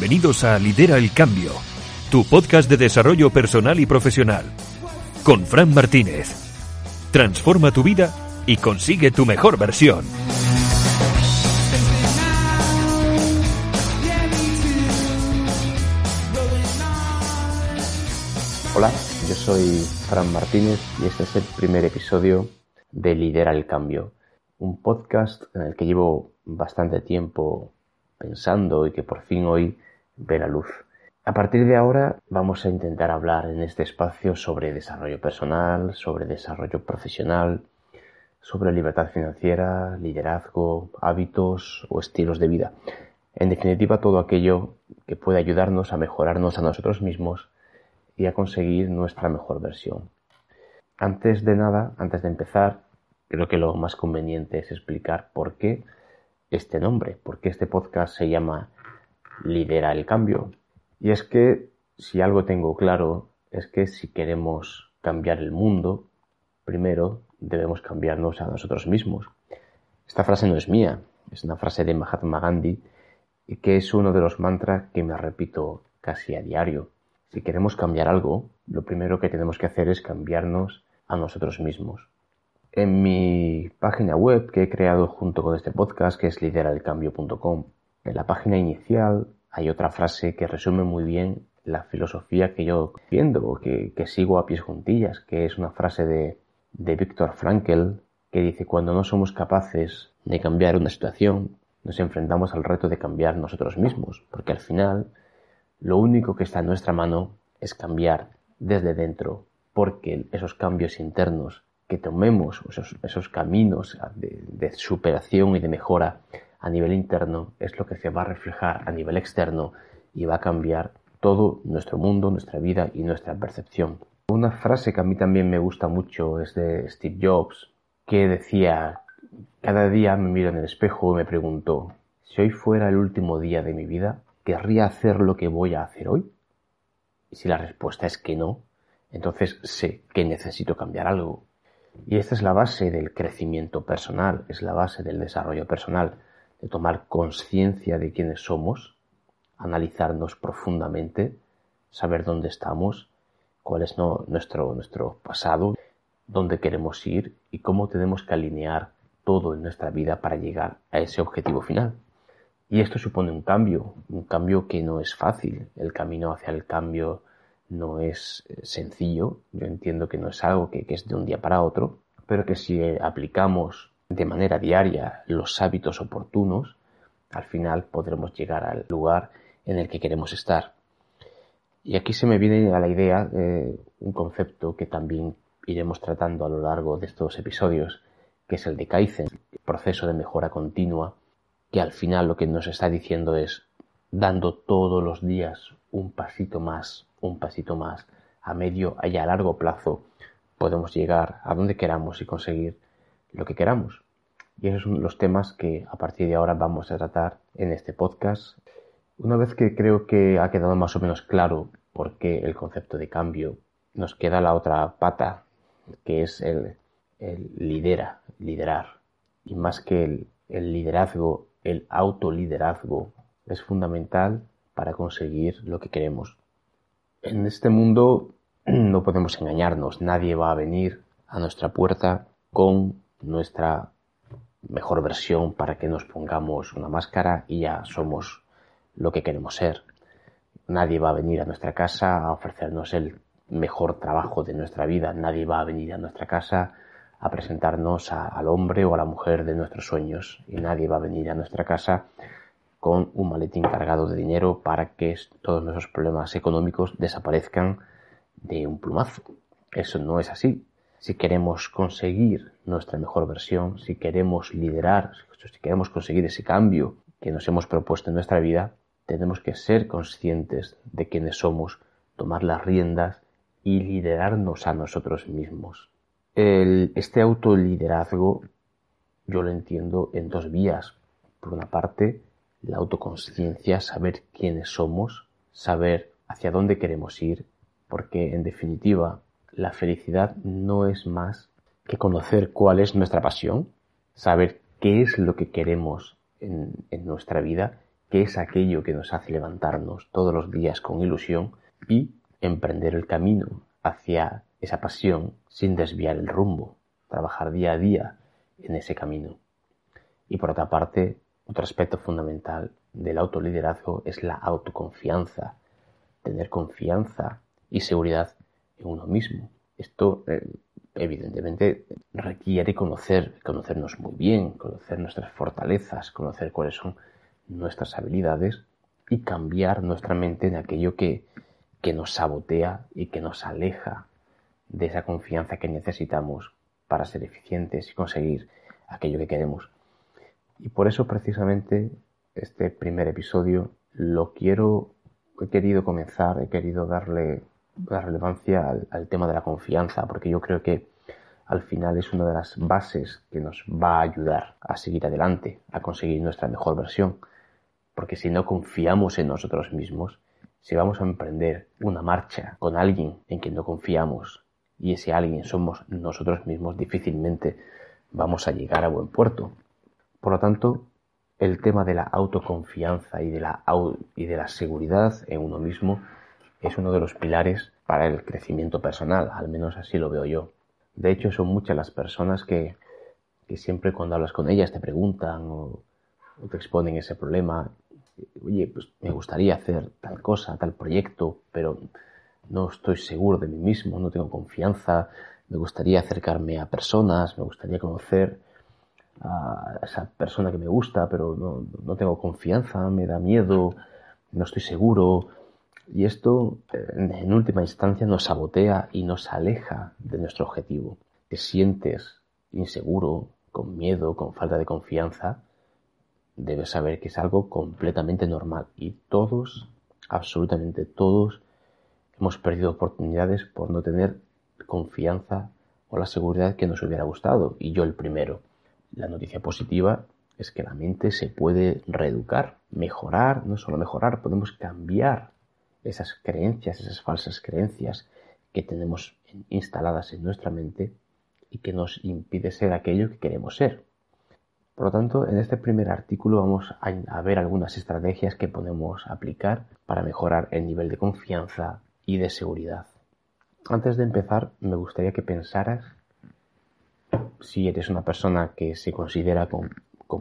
Bienvenidos a Lidera el Cambio, tu podcast de desarrollo personal y profesional, con Fran Martínez. Transforma tu vida y consigue tu mejor versión. Hola, yo soy Fran Martínez y este es el primer episodio de Lidera el Cambio, un podcast en el que llevo bastante tiempo pensando y que por fin hoy ve la luz. A partir de ahora vamos a intentar hablar en este espacio sobre desarrollo personal, sobre desarrollo profesional, sobre libertad financiera, liderazgo, hábitos o estilos de vida. En definitiva, todo aquello que puede ayudarnos a mejorarnos a nosotros mismos y a conseguir nuestra mejor versión. Antes de nada, antes de empezar, creo que lo más conveniente es explicar por qué este nombre, porque este podcast se llama Lidera el Cambio. Y es que si algo tengo claro es que si queremos cambiar el mundo, primero debemos cambiarnos a nosotros mismos. Esta frase no es mía, es una frase de Mahatma Gandhi y que es uno de los mantras que me repito casi a diario. Si queremos cambiar algo, lo primero que tenemos que hacer es cambiarnos a nosotros mismos. En mi página web que he creado junto con este podcast, que es lideraelcambio.com, en la página inicial hay otra frase que resume muy bien la filosofía que yo viendo, que, que sigo a pies juntillas, que es una frase de, de Viktor Frankl, que dice, cuando no somos capaces de cambiar una situación, nos enfrentamos al reto de cambiar nosotros mismos, porque al final lo único que está en nuestra mano es cambiar desde dentro, porque esos cambios internos que tomemos esos, caminos de, superación y de mejora a nivel interno es lo que se va a reflejar a nivel externo y va a cambiar todo nuestro mundo, nuestra vida y nuestra percepción. Una frase que a mí también me gusta mucho es de Steve Jobs, que decía, cada día me miro en el espejo y me pregunto, si hoy fuera el último día de mi vida, ¿querría hacer lo que voy a hacer hoy? Y si la respuesta es que no, entonces sé que necesito cambiar algo, y esta es la base del crecimiento personal, es la base del desarrollo personal, de tomar conciencia de quiénes somos, analizarnos profundamente, saber dónde estamos, cuál es nuestro, nuestro pasado, dónde queremos ir y cómo tenemos que alinear todo en nuestra vida para llegar a ese objetivo final. Y esto supone un cambio, un cambio que no es fácil. El camino hacia el cambio no es eh, sencillo, yo entiendo que no es algo que, es de un día para otro, pero que si eh, aplicamos de manera diaria los hábitos oportunos, al final podremos llegar al lugar en el que queremos estar. Y aquí se me viene a la idea eh, un concepto que también iremos tratando a lo largo de estos episodios, que es el de Kaizen, el proceso de mejora continua, que al final lo que nos está diciendo es dando todos los días un pasito más, un pasito más, a medio y a largo plazo, podemos llegar a donde queramos y conseguir lo que queramos. Y esos son los temas que a partir de ahora vamos a tratar en este podcast. Una vez que creo que ha quedado más o menos claro por qué el concepto de cambio, nos queda la otra pata, que es el, lidera, liderar. Y más que el, el liderazgo, el autoliderazgo es fundamental para conseguir lo que queremos. En este mundo no podemos engañarnos, nadie va a venir a nuestra puerta con nuestra mejor versión para que nos pongamos una máscara y ya somos lo que queremos ser. Nadie va a venir a nuestra casa a ofrecernos el mejor trabajo de nuestra vida, nadie va a venir a nuestra casa a presentarnos al hombre o a la mujer de nuestros sueños. Y nadie va a venir a nuestra casa con un maletín cargado de dinero para que todos nuestros problemas económicos desaparezcan de un plumazo. Eso no es así. si queremos conseguir nuestra mejor versión, si queremos liderar, si queremos conseguir ese cambio que nos hemos propuesto en nuestra vida, tenemos que ser conscientes de quiénes somos, tomar las riendas y liderarnos a nosotros mismos. El, este autoliderazgo yo lo entiendo en dos vías. Por una parte, la autoconsciencia, saber quiénes somos, saber hacia dónde queremos ir, porque en definitiva la felicidad no es más que conocer cuál es nuestra pasión, saber qué es lo que queremos en, nuestra vida, qué es aquello que nos hace levantarnos todos los días con ilusión y emprender el camino hacia esa pasión sin desviar el rumbo, trabajar día a día en ese camino. Y por otra parte, otro aspecto fundamental del autoliderazgo es la autoconfianza, tener confianza y seguridad en uno mismo. Esto eh, evidentemente requiere conocer, conocernos muy bien, conocer nuestras fortalezas, conocer cuáles son nuestras habilidades y cambiar nuestra mente en aquello que, que nos sabotea y que nos aleja de esa confianza que necesitamos para ser eficientes y conseguir aquello que queremos. Y por eso precisamente este primer episodio lo quiero, he querido comenzar, he querido darle la relevancia al, tema de la confianza, porque yo creo que al final es una de las bases que nos va a ayudar a seguir adelante, a conseguir nuestra mejor versión. Porque si no confiamos en nosotros mismos, si vamos a emprender una marcha con alguien en quien no confiamos y ese alguien somos nosotros mismos, difícilmente vamos a llegar a buen puerto. Por lo tanto, el tema de la autoconfianza y de la, y de la seguridad en uno mismo es uno de los pilares para el crecimiento personal, al menos así lo veo yo. De hecho, son muchas las personas que, que siempre cuando hablas con ellas te preguntan o, te exponen ese problema, oye, pues me gustaría hacer tal cosa, tal proyecto, pero no estoy seguro de mí mismo, no tengo confianza, me gustaría acercarme a personas, me gustaría conocer a esa persona que me gusta, pero no, no tengo confianza, me da miedo, no estoy seguro, y esto, en última instancia, nos sabotea y nos aleja de nuestro objetivo. Te sientes inseguro, con miedo, con falta de confianza, debes saber que es algo completamente normal. Y todos, absolutamente todos, hemos perdido oportunidades por no tener confianza o la seguridad que nos hubiera gustado. Y yo el primero. La noticia positiva es que la mente se puede reeducar, mejorar, no solo mejorar, podemos cambiar esas creencias, esas falsas creencias que tenemos instaladas en nuestra mente y que nos impide ser aquello que queremos ser. Por lo tanto, en este primer artículo vamos a, ver algunas estrategias que podemos aplicar para mejorar el nivel de confianza y de seguridad. Antes de empezar, me gustaría que pensaras si eres una persona que se considera con,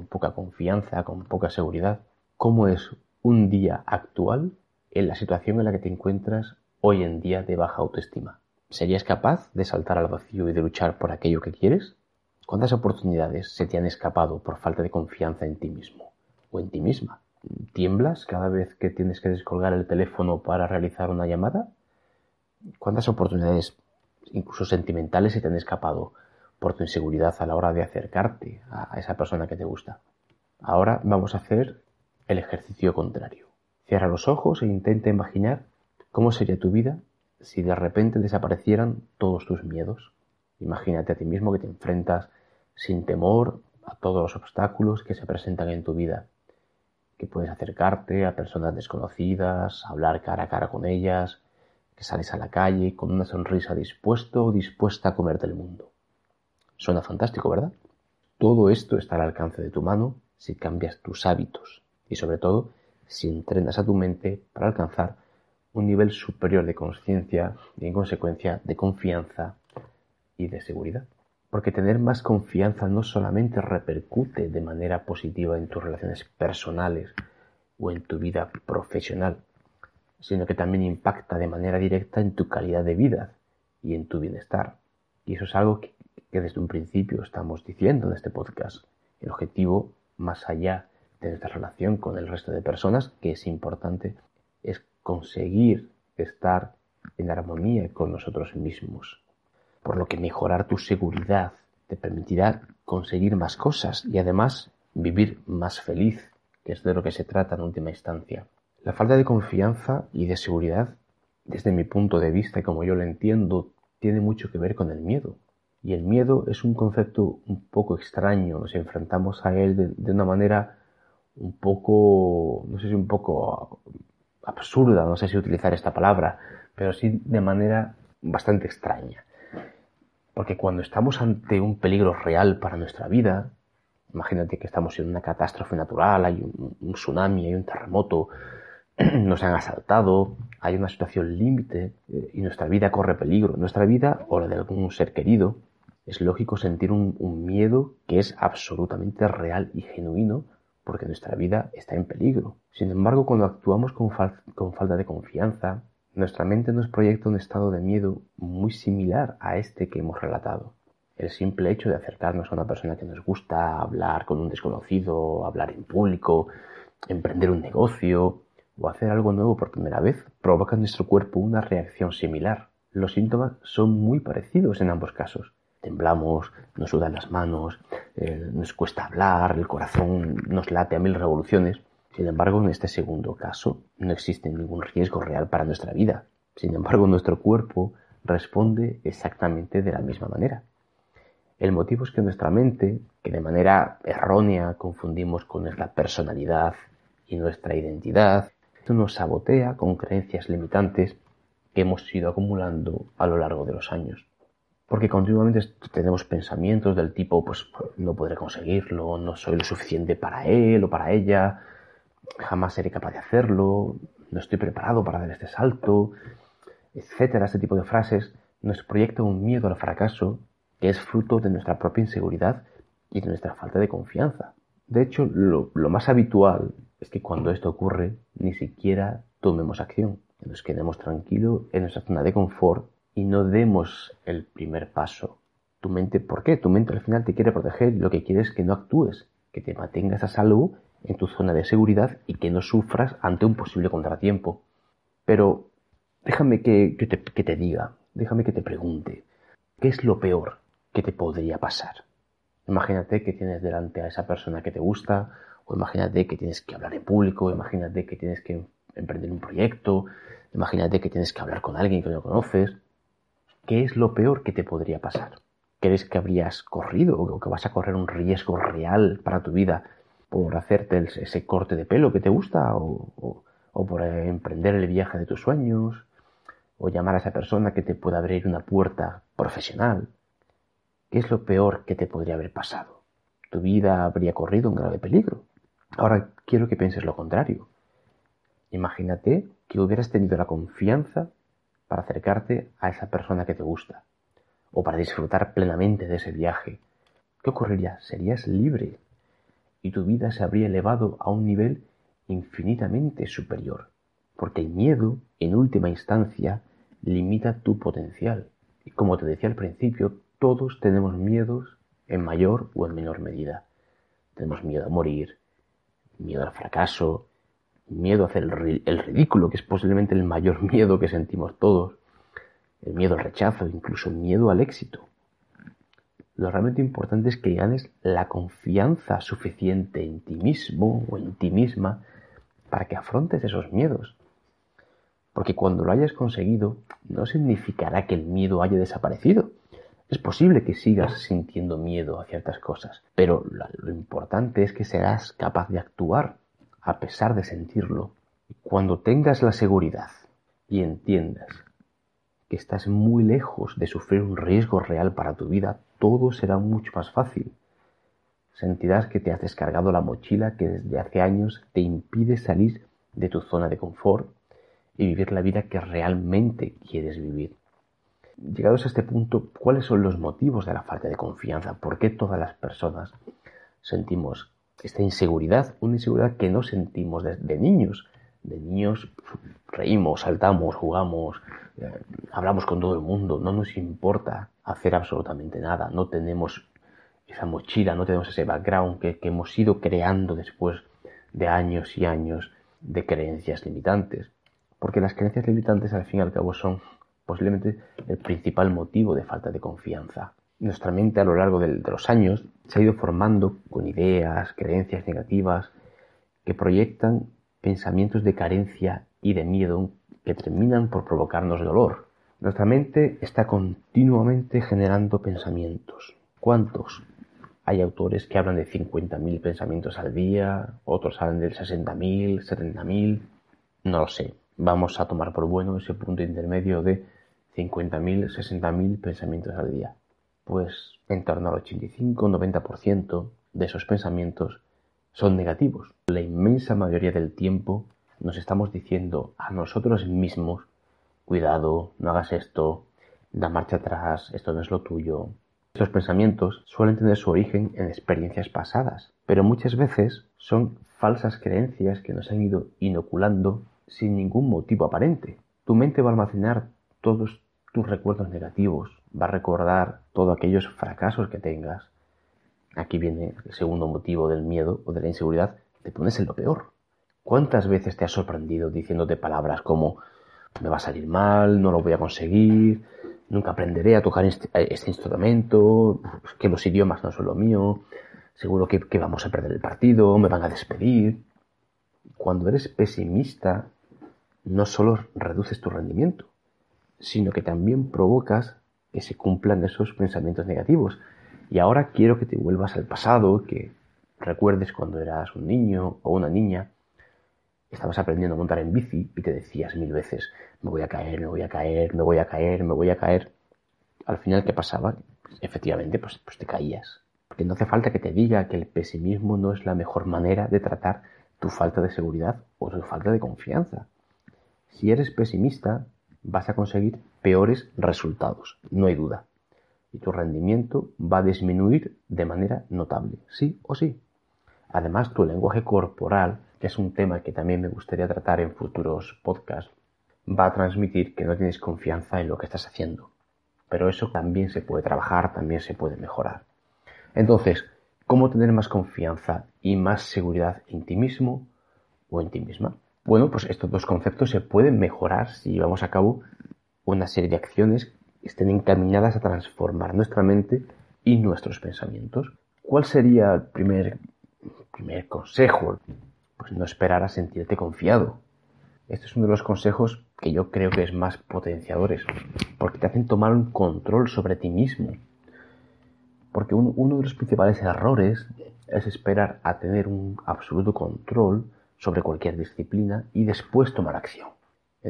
poca confianza, con poca seguridad, cómo es un día actual en la situación en la que te encuentras hoy en día de baja autoestima? ¿Serías capaz de saltar al vacío y de luchar por aquello que quieres? ¿Cuántas oportunidades se te han escapado por falta de confianza en ti mismo o en ti misma? ¿Tiemblas cada vez que tienes que descolgar el teléfono para realizar una llamada? ¿Cuántas oportunidades, incluso sentimentales, se te han escapado por tu inseguridad a la hora de acercarte a esa persona que te gusta? Ahora vamos a hacer el ejercicio contrario. Cierra los ojos e intenta imaginar cómo sería tu vida si de repente desaparecieran todos tus miedos. Imagínate a ti mismo que te enfrentas sin temor a todos los obstáculos que se presentan en tu vida, que puedes acercarte a personas desconocidas, hablar cara a cara con ellas, que sales a la calle con una sonrisa dispuesto o dispuesta a comerte el mundo. Suena fantástico, ¿verdad? Todo esto está al alcance de tu mano si cambias tus hábitos y sobre todo si entrenas a tu mente para alcanzar un nivel superior de conciencia y en consecuencia de confianza y de seguridad. Porque tener más confianza no solamente repercute de manera positiva en tus relaciones personales o en tu vida profesional, sino que también impacta de manera directa en tu calidad de vida y en tu bienestar. Y eso es algo que, desde un principio estamos diciendo en este podcast. El objetivo, más allá de nuestra relación con el resto de personas, que es importante, es conseguir estar en armonía con nosotros mismos. por lo que mejorar tu seguridad te permitirá conseguir más cosas y además vivir más feliz, que es de lo que se trata en última instancia. La falta de confianza y de seguridad, desde mi punto de vista y como yo lo entiendo, tiene mucho que ver con el miedo. Y el miedo es un concepto un poco extraño, nos enfrentamos a él de, una manera un poco, no sé si un poco absurda, no sé si utilizar esta palabra, pero sí de manera bastante extraña. Porque cuando estamos ante un peligro real para nuestra vida, imagínate que estamos en una catástrofe natural, hay un, tsunami, hay un terremoto, nos han asaltado, hay una situación límite eh, y nuestra vida corre peligro, nuestra vida o la de algún ser querido, es lógico sentir un, miedo que es absolutamente real y genuino porque nuestra vida está en peligro. Sin embargo, cuando actuamos con, con falta de confianza, nuestra mente nos proyecta un estado de miedo muy similar a este que hemos relatado. El simple hecho de acercarnos a una persona que nos gusta, hablar con un desconocido, hablar en público, emprender un negocio o hacer algo nuevo por primera vez provoca en nuestro cuerpo una reacción similar. Los síntomas son muy parecidos en ambos casos temblamos, nos sudan las manos, eh, nos cuesta hablar, el corazón nos late a mil revoluciones. Sin embargo, en este segundo caso no existe ningún riesgo real para nuestra vida. Sin embargo, nuestro cuerpo responde exactamente de la misma manera. El motivo es que nuestra mente, que de manera errónea confundimos con nuestra personalidad y nuestra identidad, nos sabotea con creencias limitantes que hemos ido acumulando a lo largo de los años porque continuamente tenemos pensamientos del tipo, pues no podré conseguirlo, no soy lo suficiente para él o para ella, jamás seré capaz de hacerlo, no estoy preparado para dar este salto, etcétera. Este tipo de frases nos proyecta un miedo al fracaso que es fruto de nuestra propia inseguridad y de nuestra falta de confianza. De hecho, lo más habitual es que cuando esto ocurre, ni siquiera tomemos acción, que nos quedemos tranquilos en nuestra zona de confort y no demos el primer paso. Tu mente, ¿por qué? Tu mente al final te quiere proteger lo que quiere es que no actúes, que te mantengas a salvo en tu zona de seguridad y que no sufras ante un posible contratiempo. Pero déjame que, te, que te diga, déjame que te pregunte, ¿qué es lo peor que te podría pasar? Imagínate que tienes delante a esa persona que te gusta, o imagínate que tienes que hablar en público, imagínate que tienes que emprender un proyecto, imagínate que tienes que hablar con alguien que no conoces, ¿qué es lo peor que te podría pasar? ¿Crees que habrías corrido o que vas a correr un riesgo real para tu vida por hacerte ese corte de pelo que te gusta o, por emprender el viaje de tus sueños o llamar a esa persona que te pueda abrir una puerta profesional? ¿Qué es lo peor que te podría haber pasado? Tu vida habría corrido un grave peligro. Ahora quiero que pienses lo contrario. Imagínate que hubieras tenido la confianza para acercarte a esa persona que te gusta o para disfrutar plenamente de ese viaje. ¿Qué ocurriría? Serías libre y tu vida se habría elevado a un nivel infinitamente superior, porque el miedo, en última instancia, limita tu potencial. Y como te decía al principio, todos tenemos miedos en mayor o en menor medida. Tenemos miedo a morir, miedo al fracaso, miedo a hacer el, ridículo, que es posiblemente el mayor miedo que sentimos todos, el miedo al rechazo, incluso el miedo al éxito. Lo realmente importante es que ganes la confianza suficiente en ti mismo o en ti misma para que afrontes esos miedos. Porque cuando lo hayas conseguido, no significará que el miedo haya desaparecido. Es posible que sigas sintiendo miedo a ciertas cosas, pero lo importante es que serás capaz de actuar a pesar de sentirlo. Cuando tengas la seguridad y entiendas que estás muy lejos de sufrir un riesgo real para tu vida, todo será mucho más fácil. Sentirás que te has descargado la mochila que desde hace años te impide salir de tu zona de confort y vivir la vida que realmente quieres vivir. Llegados a este punto, ¿cuáles son los motivos de la falta de confianza? ¿Por qué todas las personas sentimos esta inseguridad, una inseguridad que no sentimos desde niños. De niños reímos, saltamos, jugamos, eh, hablamos con todo el mundo, no nos importa hacer absolutamente nada, no tenemos esa mochila, no tenemos ese background que hemos ido creando después de años y años de creencias limitantes. Porque las creencias limitantes al fin y al cabo son posiblemente el principal motivo de falta de confianza. Nuestra mente a lo largo de, los años se ha ido formando con ideas, creencias negativas que proyectan pensamientos de carencia y de miedo que terminan por provocarnos dolor. Nuestra mente está continuamente generando pensamientos. ¿Cuántos? Hay autores que hablan de 50.000 pensamientos al día, otros hablan de 60.000, 70.000, no lo sé. Vamos a tomar por bueno ese punto intermedio de 50.000, 60.000 pensamientos al día pues en torno al 85-90% de esos pensamientos son negativos. La inmensa mayoría del tiempo nos estamos diciendo a nosotros mismos, cuidado, no hagas esto, da marcha atrás, esto no es lo tuyo. Estos pensamientos suelen tener su origen en experiencias pasadas, pero muchas veces son falsas creencias que nos han ido inoculando sin ningún motivo aparente. Tu mente va a almacenar todos tus recuerdos negativos, va a recordar todos aquellos fracasos que tengas. Aquí viene el segundo motivo del miedo o de la inseguridad, te pones en lo peor. ¿Cuántas veces te has sorprendido diciéndote palabras como me va a salir mal, no lo voy a conseguir, nunca aprenderé a tocar este, este instrumento, que los idiomas no son lo mío, seguro que, que vamos a perder el partido, me van a despedir? Cuando eres pesimista, no solo reduces tu rendimiento, sino que también provocas que se cumplan esos pensamientos negativos. Y ahora quiero que te vuelvas al pasado, que recuerdes cuando eras un niño o una niña, estabas aprendiendo a montar en bici y te decías mil veces, me voy a caer, me voy a caer, me voy a caer, me voy a caer. Al final, ¿qué pasaba? Efectivamente, pues, pues te caías. Porque no hace falta que te diga que el pesimismo no es la mejor manera de tratar tu falta de seguridad o tu falta de confianza. Si eres pesimista, vas a conseguir peores resultados, no hay duda. Y tu rendimiento va a disminuir de manera notable, sí o sí. Además, tu lenguaje corporal, que es un tema que también me gustaría tratar en futuros podcasts, va a transmitir que no tienes confianza en lo que estás haciendo. Pero eso también se puede trabajar, también se puede mejorar. Entonces, ¿cómo tener más confianza y más seguridad en ti mismo o en ti misma? Bueno, pues estos dos conceptos se pueden mejorar si llevamos a cabo una serie de acciones que estén encaminadas a transformar nuestra mente y nuestros pensamientos. ¿Cuál sería el primer, primer consejo? Pues no esperar a sentirte confiado. Este es uno de los consejos que yo creo que es más potenciadores, porque te hacen tomar un control sobre ti mismo. Porque uno de los principales errores es esperar a tener un absoluto control sobre cualquier disciplina y después tomar acción.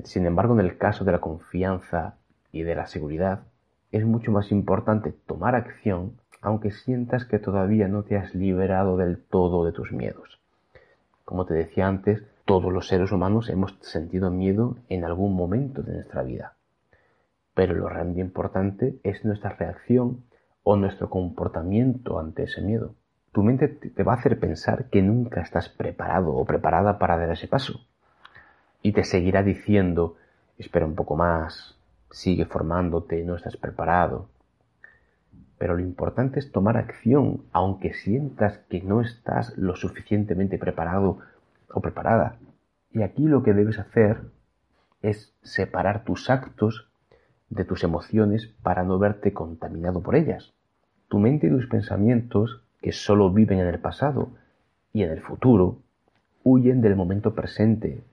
Sin embargo, en el caso de la confianza y de la seguridad, es mucho más importante tomar acción aunque sientas que todavía no te has liberado del todo de tus miedos. Como te decía antes, todos los seres humanos hemos sentido miedo en algún momento de nuestra vida. Pero lo realmente importante es nuestra reacción o nuestro comportamiento ante ese miedo tu mente te va a hacer pensar que nunca estás preparado o preparada para dar ese paso. Y te seguirá diciendo, espera un poco más, sigue formándote, no estás preparado. Pero lo importante es tomar acción, aunque sientas que no estás lo suficientemente preparado o preparada. Y aquí lo que debes hacer es separar tus actos de tus emociones para no verte contaminado por ellas. Tu mente y tus pensamientos que solo viven en el pasado y en el futuro, huyen del momento presente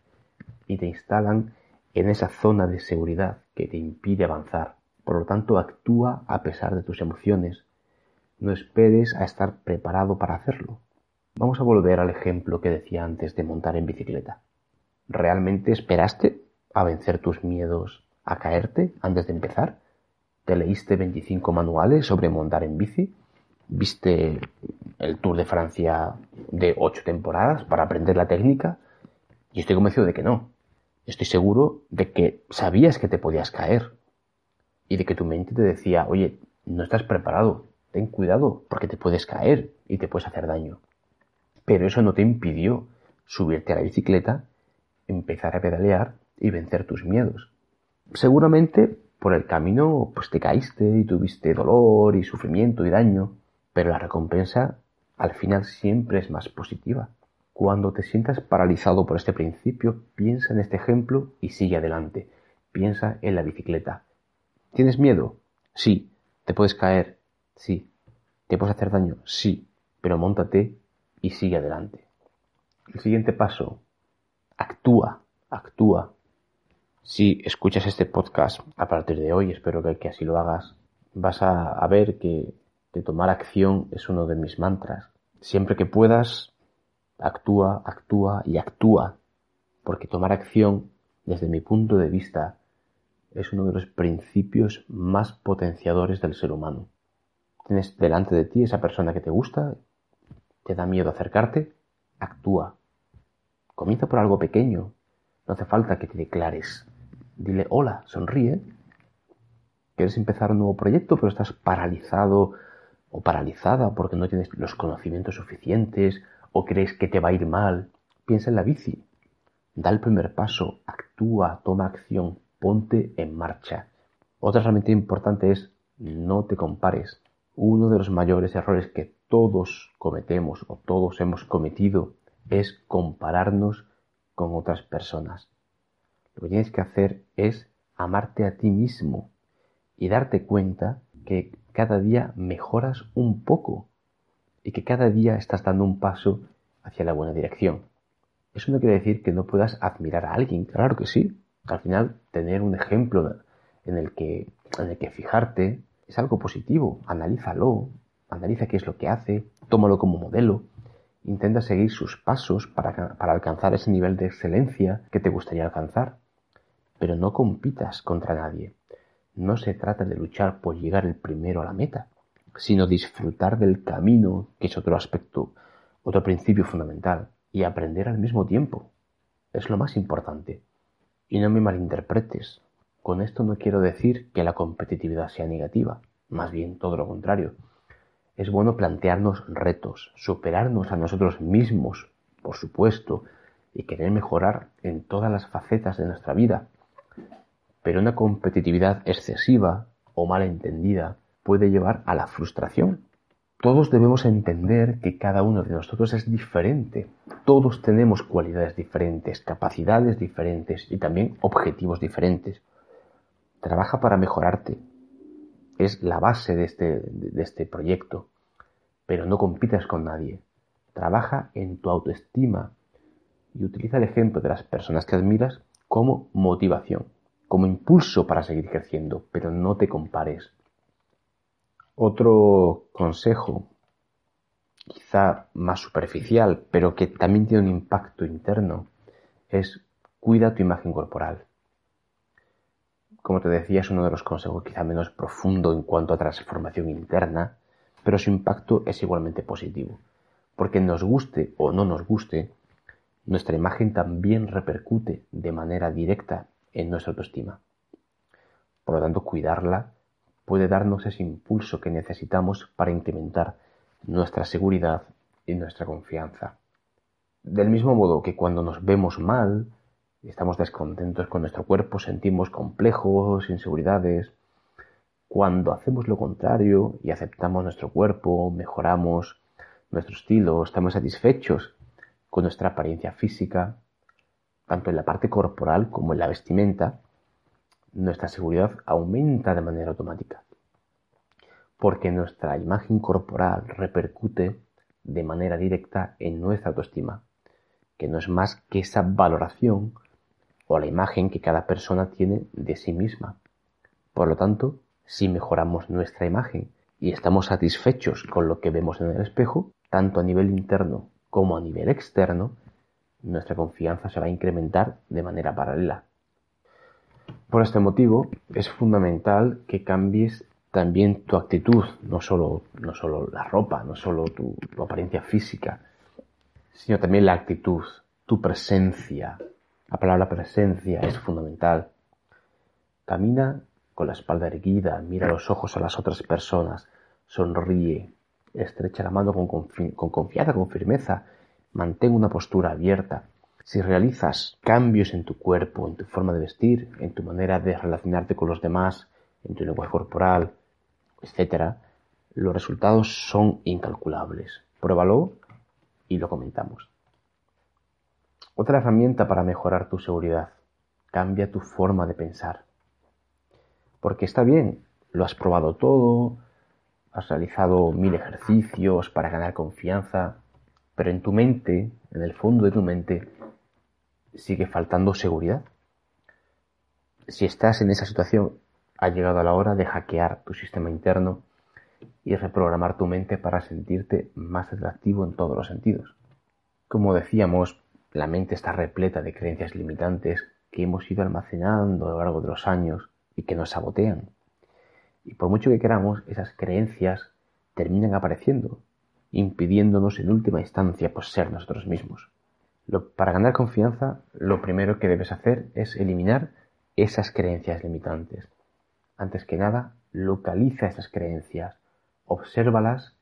y te instalan en esa zona de seguridad que te impide avanzar. Por lo tanto, actúa a pesar de tus emociones. No esperes a estar preparado para hacerlo. Vamos a volver al ejemplo que decía antes de montar en bicicleta. ¿Realmente esperaste a vencer tus miedos a caerte antes de empezar? ¿Te leíste 25 manuales sobre montar en bici? Viste el Tour de Francia de ocho temporadas para aprender la técnica y estoy convencido de que no. Estoy seguro de que sabías que te podías caer y de que tu mente te decía, oye, no estás preparado, ten cuidado porque te puedes caer y te puedes hacer daño. Pero eso no te impidió subirte a la bicicleta, empezar a pedalear y vencer tus miedos. Seguramente por el camino pues te caíste y tuviste dolor y sufrimiento y daño, pero la recompensa al final siempre es más positiva. Cuando te sientas paralizado por este principio, piensa en este ejemplo y sigue adelante. Piensa en la bicicleta. ¿Tienes miedo? Sí. ¿Te puedes caer? Sí. ¿Te puedes hacer daño? Sí. Pero montate y sigue adelante. El siguiente paso, actúa, actúa. Si escuchas este podcast a partir de hoy, espero que, así lo hagas, vas a, ver que, que tomar acción es uno de mis mantras. Siempre que puedas, actúa, actúa y actúa. Porque tomar acción, desde mi punto de vista, es uno de los principios más potenciadores del ser humano. Tienes delante de ti esa persona que te gusta, te da miedo acercarte, actúa. Comienza por algo pequeño. No hace falta que te declares. Dile hola, sonríe. Quieres empezar un nuevo proyecto, pero estás paralizado o paralizada porque no tienes los conocimientos suficientes o crees que te va a ir mal. Piensa en la bici. Da el primer paso, actúa, toma acción, ponte en marcha. Otra realmente importante es no te compares. Uno de los mayores errores que todos cometemos o todos hemos cometido es compararnos con otras personas. Lo que tienes que hacer es amarte a ti mismo y darte cuenta que cada día mejoras un poco y que cada día estás dando un paso hacia la buena dirección. Eso no quiere decir que no puedas admirar a alguien, claro que sí. Al final, tener un ejemplo en el que, en el que fijarte es algo positivo. Analízalo, analiza qué es lo que hace, tómalo como modelo Intenta seguir sus pasos para, alcanzar ese nivel de excelencia que te gustaría alcanzar. Pero no compitas contra nadie. No se trata de luchar por llegar el primero a la meta, sino disfrutar del camino, que es otro aspecto, otro principio fundamental, y aprender al mismo tiempo. Es lo más importante. Y no me malinterpretes. Con esto no quiero decir que la competitividad sea negativa, más bien todo lo contrario. Es bueno plantearnos retos, superarnos a nosotros mismos, por supuesto, y querer mejorar en todas las facetas de nuestra vida. Pero una competitividad excesiva o mal entendida puede llevar a la frustración. Todos debemos entender que cada uno de nosotros es diferente. Todos tenemos cualidades diferentes, capacidades diferentes y también objetivos diferentes. Trabaja para mejorarte, es la base de este, de este proyecto. Pero no compitas con nadie. Trabaja en tu autoestima y utiliza el ejemplo de las personas que admiras como motivación, como impulso para seguir creciendo, pero no te compares. Otro consejo, quizá más superficial, pero que también tiene un impacto interno, es cuida tu imagen corporal como te decía, es uno de los consejos quizá menos profundo en cuanto a transformación interna, pero su impacto es igualmente positivo, porque nos guste o no nos guste, nuestra imagen también repercute de manera directa en nuestra autoestima. Por lo tanto, cuidarla puede darnos ese impulso que necesitamos para incrementar nuestra seguridad y nuestra confianza. Del mismo modo que cuando nos vemos mal, estamos descontentos con nuestro cuerpo, sentimos complejos, inseguridades. Cuando hacemos lo contrario y aceptamos nuestro cuerpo, mejoramos nuestro estilo, estamos satisfechos con nuestra apariencia física, tanto en la parte corporal como en la vestimenta, nuestra seguridad aumenta de manera automática. Porque nuestra imagen corporal repercute de manera directa en nuestra autoestima, que no es más que esa valoración o la imagen que cada persona tiene de sí misma. Por lo tanto, si mejoramos nuestra imagen y estamos satisfechos con lo que vemos en el espejo, tanto a nivel interno como a nivel externo, nuestra confianza se va a incrementar de manera paralela. Por este motivo, es fundamental que cambies también tu actitud, no solo, no solo la ropa, no solo tu apariencia física, sino también la actitud, tu presencia, la palabra presencia es fundamental. Camina con la espalda erguida, mira los ojos a las otras personas, sonríe, estrecha la mano con, con confianza, con firmeza, mantén una postura abierta. Si realizas cambios en tu cuerpo, en tu forma de vestir, en tu manera de relacionarte con los demás, en tu lenguaje corporal, etc., los resultados son incalculables. Pruébalo y lo comentamos. Otra herramienta para mejorar tu seguridad. Cambia tu forma de pensar. Porque está bien, lo has probado todo, has realizado mil ejercicios para ganar confianza, pero en tu mente, en el fondo de tu mente, sigue faltando seguridad. Si estás en esa situación, ha llegado la hora de hackear tu sistema interno y reprogramar tu mente para sentirte más atractivo en todos los sentidos. Como decíamos, la mente está repleta de creencias limitantes que hemos ido almacenando a lo largo de los años y que nos sabotean. Y por mucho que queramos, esas creencias terminan apareciendo, impidiéndonos en última instancia pues, ser nosotros mismos. para ganar confianza, lo primero que debes hacer es eliminar esas creencias limitantes. Antes que nada, localiza esas creencias, obsérvalas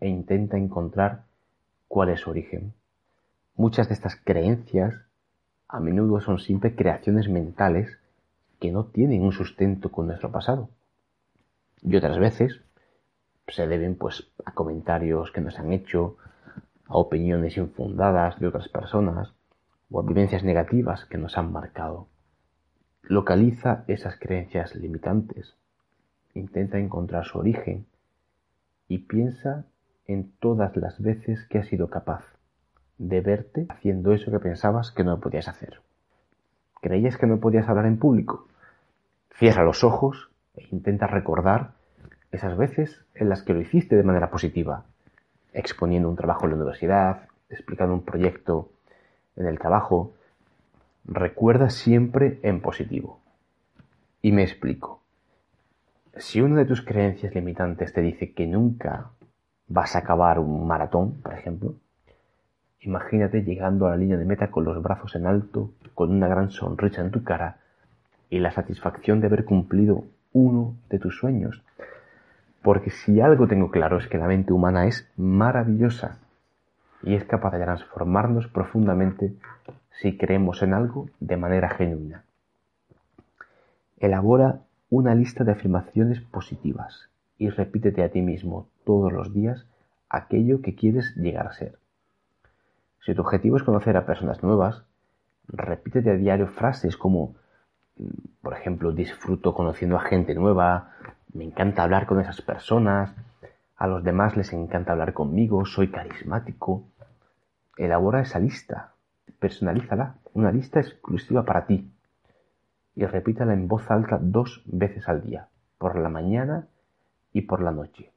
e intenta encontrar cuál es su origen. Muchas de estas creencias a menudo son simples creaciones mentales que no tienen un sustento con nuestro pasado. Y otras veces se deben pues a comentarios que nos han hecho, a opiniones infundadas de otras personas o a vivencias negativas que nos han marcado. Localiza esas creencias limitantes, intenta encontrar su origen y piensa en todas las veces que has sido capaz de verte haciendo eso que pensabas que no podías hacer. ¿Creías que no podías hablar en público? Cierra los ojos e intenta recordar esas veces en las que lo hiciste de manera positiva, exponiendo un trabajo en la universidad, explicando un proyecto en el trabajo. Recuerda siempre en positivo. Y me explico. Si una de tus creencias limitantes te dice que nunca vas a acabar un maratón, por ejemplo, Imagínate llegando a la línea de meta con los brazos en alto, con una gran sonrisa en tu cara y la satisfacción de haber cumplido uno de tus sueños. Porque si algo tengo claro es que la mente humana es maravillosa y es capaz de transformarnos profundamente si creemos en algo de manera genuina. Elabora una lista de afirmaciones positivas y repítete a ti mismo todos los días aquello que quieres llegar a ser. Si tu objetivo es conocer a personas nuevas, repítete a diario frases como, por ejemplo, disfruto conociendo a gente nueva, me encanta hablar con esas personas, a los demás les encanta hablar conmigo, soy carismático. Elabora esa lista, personalízala, una lista exclusiva para ti. Y repítala en voz alta dos veces al día, por la mañana y por la noche.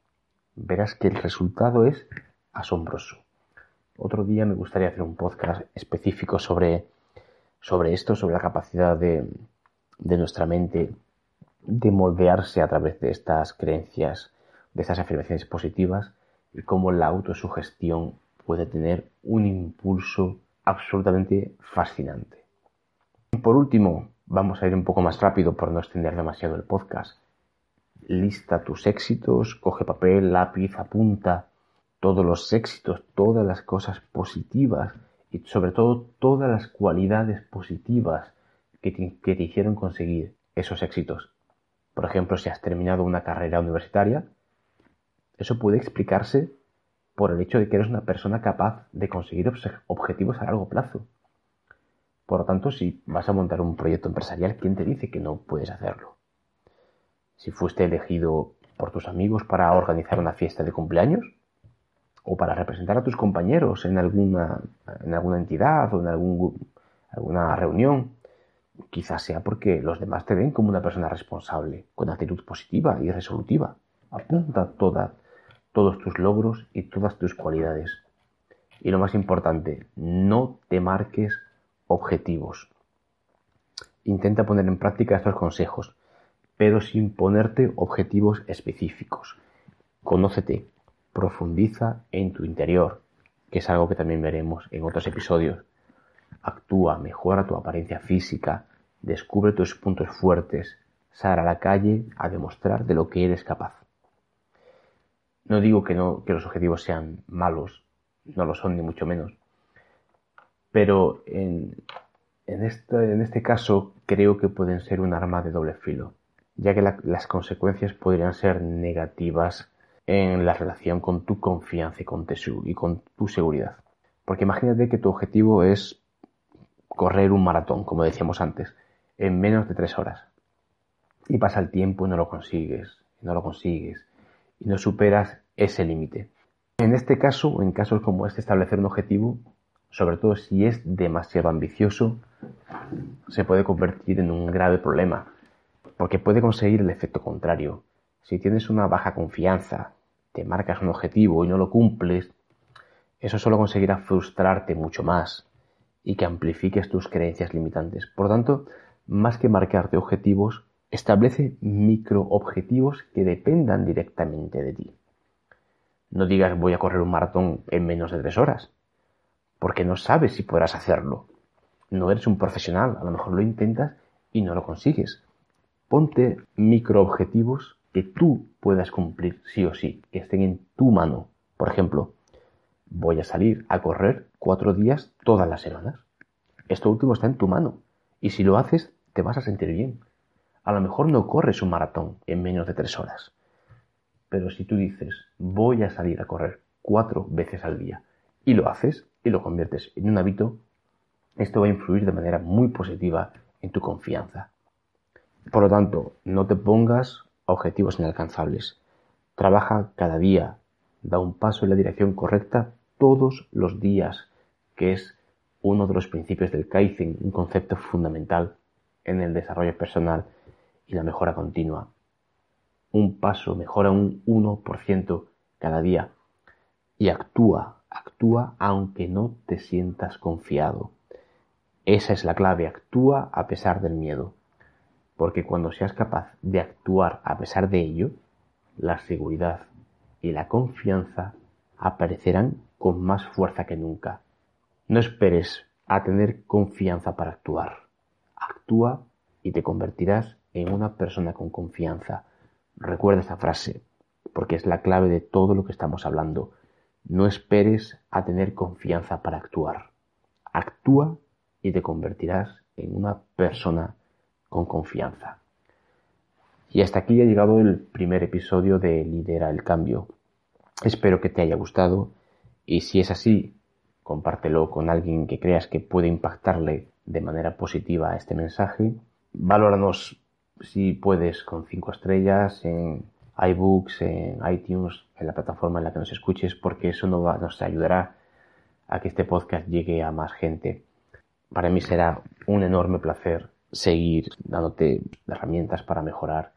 Verás que el resultado es asombroso. Otro día me gustaría hacer un podcast específico sobre, sobre esto, sobre la capacidad de, de nuestra mente de moldearse a través de estas creencias, de estas afirmaciones positivas y cómo la autosugestión puede tener un impulso absolutamente fascinante. Por último, vamos a ir un poco más rápido por no extender demasiado el podcast. Lista tus éxitos, coge papel, lápiz, apunta todos los éxitos, todas las cosas positivas y sobre todo todas las cualidades positivas que te, hicieron conseguir esos éxitos. Por ejemplo, si has terminado una carrera universitaria, eso puede explicarse por el hecho de que eres una persona capaz de conseguir objetivos a largo plazo. Por lo tanto, si vas a montar un proyecto empresarial, ¿quién te dice que no puedes hacerlo? Si fuiste elegido por tus amigos para organizar una fiesta de cumpleaños, o para representar a tus compañeros en alguna, en alguna entidad o en algún, alguna reunión. Quizás sea porque los demás te ven como una persona responsable, con actitud positiva y resolutiva. Apunta todos tus logros y todas tus cualidades. Y lo más importante, no te marques objetivos. Intenta poner en práctica estos consejos, pero sin ponerte objetivos específicos. Conócete, Profundiza en tu interior, que es algo que también veremos en otros episodios. Actúa, mejora tu apariencia física, descubre tus puntos fuertes, sal a la calle a demostrar de lo que eres capaz. No digo que, no, que los objetivos sean malos, no lo son ni mucho menos, pero en, este, este caso creo que pueden ser un arma de doble filo, ya que las consecuencias podrían ser negativas en la relación con tu confianza y con, y con tu seguridad. Porque imagínate que tu objetivo es correr un maratón, como decíamos antes, en menos de tres horas. y pasa el tiempo y no lo consigues, no lo consigues, y no superas ese límite. En este caso, en casos como este, establecer un objetivo, sobre todo si es demasiado ambicioso, se puede convertir en un grave problema, porque puede conseguir el efecto contrario. Si tienes una baja confianza, te marcas un objetivo y no lo cumples, eso solo conseguirá frustrarte mucho más y que amplifiques tus creencias limitantes. Por tanto, más que marcarte objetivos, establece microobjetivos que dependan directamente de ti. No digas voy a correr un maratón en menos de tres horas, porque no sabes si podrás hacerlo. No eres un profesional, a lo mejor lo intentas y no lo consigues. Ponte microobjetivos que tú puedas cumplir sí o sí, que estén en tu mano. Por ejemplo, voy a salir a correr cuatro días todas las semanas. Esto último está en tu mano. Y si lo haces, te vas a sentir bien. A lo mejor no corres un maratón en menos de tres horas. Pero si tú dices, voy a salir a correr cuatro veces al día, y lo haces y lo conviertes en un hábito, esto va a influir de manera muy positiva en tu confianza. Por lo tanto, no te pongas objetivos inalcanzables. Trabaja cada día, da un paso en la dirección correcta todos los días, que es uno de los principios del Kaizen, un concepto fundamental en el desarrollo personal y la mejora continua. Un paso mejora un 1% cada día y actúa, actúa aunque no te sientas confiado. Esa es la clave, actúa a pesar del miedo. Porque cuando seas capaz de actuar a pesar de ello, la seguridad y la confianza aparecerán con más fuerza que nunca. No esperes a tener confianza para actuar. Actúa y te convertirás en una persona con confianza. Recuerda esta frase, porque es la clave de todo lo que estamos hablando. No esperes a tener confianza para actuar. Actúa y te convertirás en una persona con confianza. Y hasta aquí ha llegado el primer episodio de Lidera el Cambio. Espero que te haya gustado y si es así, compártelo con alguien que creas que puede impactarle de manera positiva este mensaje. Valóranos si puedes con cinco estrellas en iBooks, en iTunes, en la plataforma en la que nos escuches, porque eso nos ayudará a que este podcast llegue a más gente. Para mí será un enorme placer seguir dándote herramientas para mejorar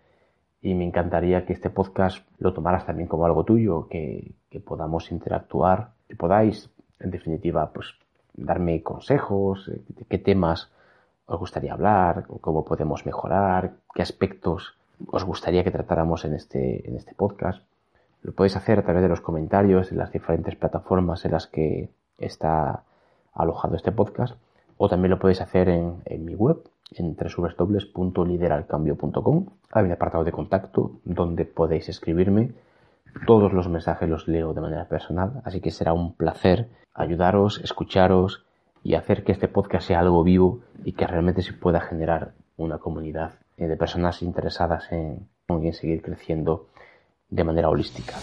y me encantaría que este podcast lo tomaras también como algo tuyo, que, podamos interactuar, que podáis, en definitiva, pues darme consejos, de eh, qué temas os gustaría hablar, cómo podemos mejorar, qué aspectos os gustaría que tratáramos en este, en este podcast. Lo podéis hacer a través de los comentarios en las diferentes plataformas en las que está alojado este podcast o también lo podéis hacer en, en mi web en www.lideralcambio.com. Hay un apartado de contacto donde podéis escribirme. Todos los mensajes los leo de manera personal, así que será un placer ayudaros, escucharos y hacer que este podcast sea algo vivo y que realmente se pueda generar una comunidad de personas interesadas en, en seguir creciendo de manera holística.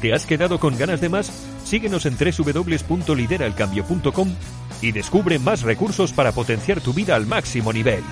¿Te has quedado con ganas de más? Síguenos en www.lideralcambio.com y descubre más recursos para potenciar tu vida al máximo nivel.